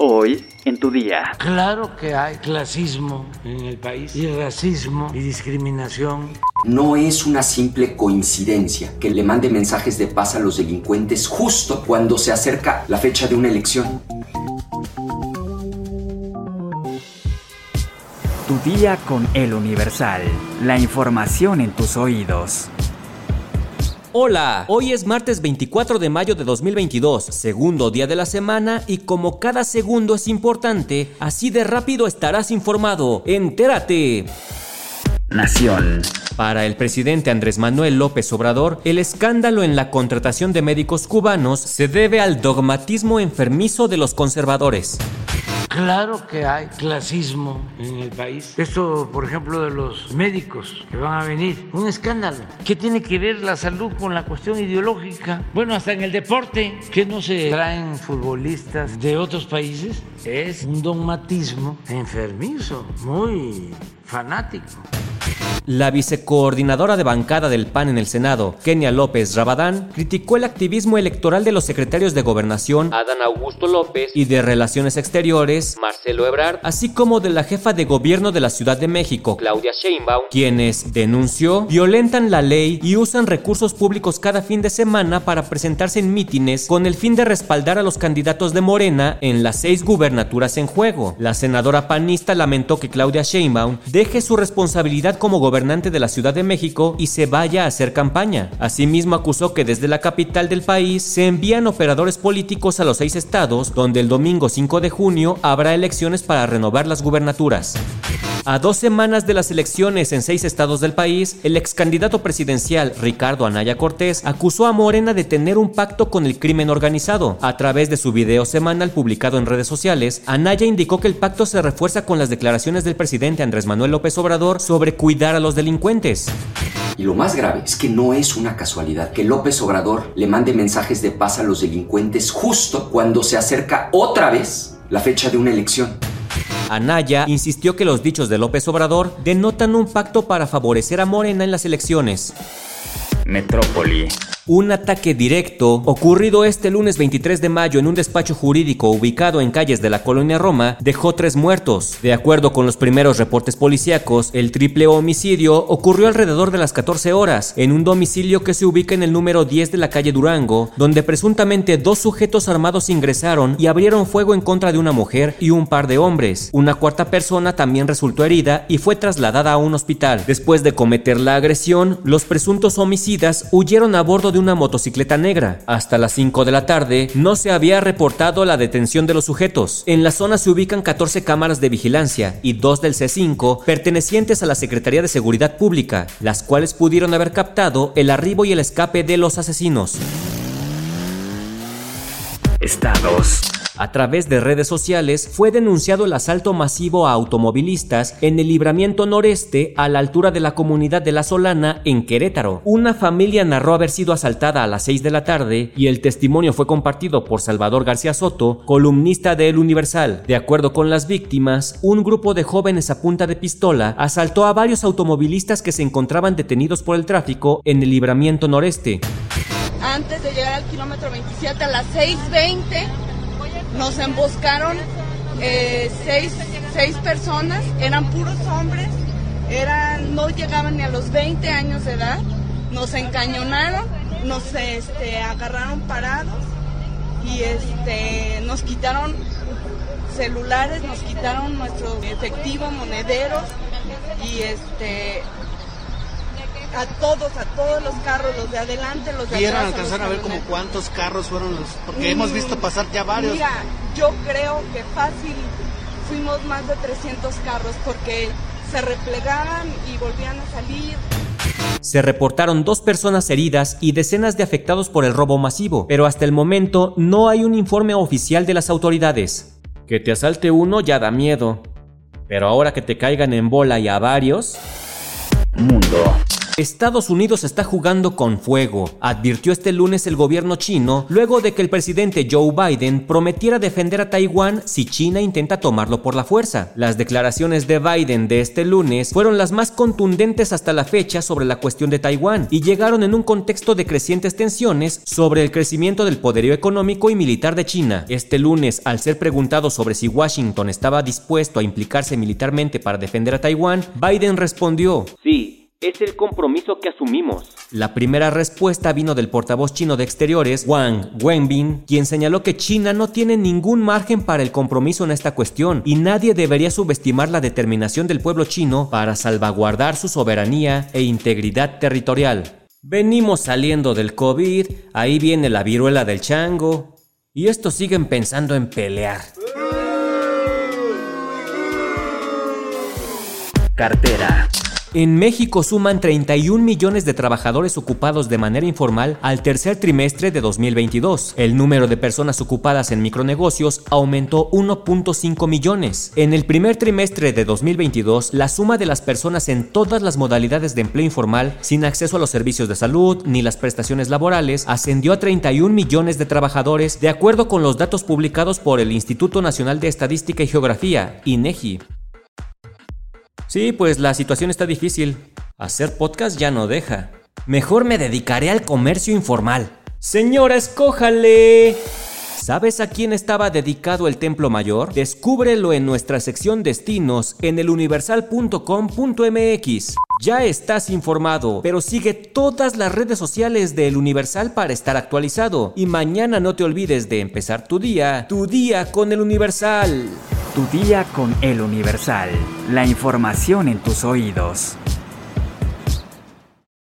Hoy en tu día. Claro que hay clasismo en el país y racismo y discriminación. No es una simple coincidencia que le mande mensajes de paz a los delincuentes justo cuando se acerca la fecha de una elección. Tu día con el Universal. La información en tus oídos. Hola, hoy es martes 24 de mayo de 2022, segundo día de la semana y como cada segundo es importante, así de rápido estarás informado. Entérate. Nación. Para el presidente Andrés Manuel López Obrador, el escándalo en la contratación de médicos cubanos se debe al dogmatismo enfermizo de los conservadores. Claro que hay clasismo en el país. Esto, por ejemplo, de los médicos que van a venir. Un escándalo. ¿Qué tiene que ver la salud con la cuestión ideológica? Bueno, hasta en el deporte, que no se traen futbolistas de otros países. Es un dogmatismo enfermizo, muy fanático. La vicecoordinadora de bancada del PAN en el Senado, Kenia López Rabadán, criticó el activismo electoral de los secretarios de Gobernación, Adán Augusto López, y de Relaciones Exteriores, Marcelo Ebrard, así como de la jefa de gobierno de la Ciudad de México, Claudia Sheinbaum, quienes, denunció, violentan la ley y usan recursos públicos cada fin de semana para presentarse en mítines con el fin de respaldar a los candidatos de Morena en las seis gubernaturas en juego. La senadora panista lamentó que Claudia Sheinbaum deje su responsabilidad como gobernadora de la Ciudad de México y se vaya a hacer campaña. Asimismo acusó que desde la capital del país se envían operadores políticos a los seis estados, donde el domingo 5 de junio habrá elecciones para renovar las gubernaturas. A dos semanas de las elecciones en seis estados del país, el ex candidato presidencial Ricardo Anaya Cortés acusó a Morena de tener un pacto con el crimen organizado. A través de su video semanal publicado en redes sociales, Anaya indicó que el pacto se refuerza con las declaraciones del presidente Andrés Manuel López Obrador sobre cuidar a los delincuentes. Y lo más grave es que no es una casualidad que López Obrador le mande mensajes de paz a los delincuentes justo cuando se acerca otra vez la fecha de una elección. Anaya insistió que los dichos de López Obrador denotan un pacto para favorecer a Morena en las elecciones. Metrópoli. Un ataque directo, ocurrido este lunes 23 de mayo en un despacho jurídico ubicado en calles de la colonia Roma, dejó tres muertos. De acuerdo con los primeros reportes policíacos, el triple homicidio ocurrió alrededor de las 14 horas, en un domicilio que se ubica en el número 10 de la calle Durango, donde presuntamente dos sujetos armados ingresaron y abrieron fuego en contra de una mujer y un par de hombres. Una cuarta persona también resultó herida y fue trasladada a un hospital. Después de cometer la agresión, los presuntos homicidas huyeron a bordo de una motocicleta negra. Hasta las 5 de la tarde no se había reportado la detención de los sujetos. En la zona se ubican 14 cámaras de vigilancia y dos del C5 pertenecientes a la Secretaría de Seguridad Pública, las cuales pudieron haber captado el arribo y el escape de los asesinos. Estados. A través de redes sociales fue denunciado el asalto masivo a automovilistas en el libramiento noreste a la altura de la comunidad de La Solana en Querétaro. Una familia narró haber sido asaltada a las 6 de la tarde y el testimonio fue compartido por Salvador García Soto, columnista de El Universal. De acuerdo con las víctimas, un grupo de jóvenes a punta de pistola asaltó a varios automovilistas que se encontraban detenidos por el tráfico en el libramiento noreste. Antes de llegar al kilómetro 27 a las 6.20 nos emboscaron eh, seis, seis, personas, eran puros hombres, eran, no llegaban ni a los 20 años de edad, nos encañonaron, nos este, agarraron parados y este, nos quitaron celulares, nos quitaron nuestro efectivo, monederos y este a todos, a todos los carros, los de adelante, los de ¿Pudieron atrás. alcanzar a ver como cuántos carros fueron los? Porque hemos visto pasar ya varios. Mira, yo creo que fácil fuimos más de 300 carros porque se replegaban y volvían a salir. Se reportaron dos personas heridas y decenas de afectados por el robo masivo, pero hasta el momento no hay un informe oficial de las autoridades. Que te asalte uno ya da miedo, pero ahora que te caigan en bola y a varios... Mundo. Estados Unidos está jugando con fuego, advirtió este lunes el gobierno chino luego de que el presidente Joe Biden prometiera defender a Taiwán si China intenta tomarlo por la fuerza. Las declaraciones de Biden de este lunes fueron las más contundentes hasta la fecha sobre la cuestión de Taiwán y llegaron en un contexto de crecientes tensiones sobre el crecimiento del poderío económico y militar de China. Este lunes, al ser preguntado sobre si Washington estaba dispuesto a implicarse militarmente para defender a Taiwán, Biden respondió, sí, es el compromiso que asumimos. La primera respuesta vino del portavoz chino de Exteriores, Wang Wenbin, quien señaló que China no tiene ningún margen para el compromiso en esta cuestión y nadie debería subestimar la determinación del pueblo chino para salvaguardar su soberanía e integridad territorial. Venimos saliendo del COVID, ahí viene la viruela del chango, y estos siguen pensando en pelear. Cartera. En México suman 31 millones de trabajadores ocupados de manera informal al tercer trimestre de 2022. El número de personas ocupadas en micronegocios aumentó 1.5 millones. En el primer trimestre de 2022, la suma de las personas en todas las modalidades de empleo informal, sin acceso a los servicios de salud ni las prestaciones laborales, ascendió a 31 millones de trabajadores, de acuerdo con los datos publicados por el Instituto Nacional de Estadística y Geografía, INEGI. Sí, pues la situación está difícil. Hacer podcast ya no deja. Mejor me dedicaré al comercio informal. Señora, escójale. ¿Sabes a quién estaba dedicado el Templo Mayor? Descúbrelo en nuestra sección Destinos en eluniversal.com.mx. Ya estás informado, pero sigue todas las redes sociales de El Universal para estar actualizado. Y mañana no te olvides de empezar tu día, tu día con El Universal. Tu día con El Universal. La información en tus oídos.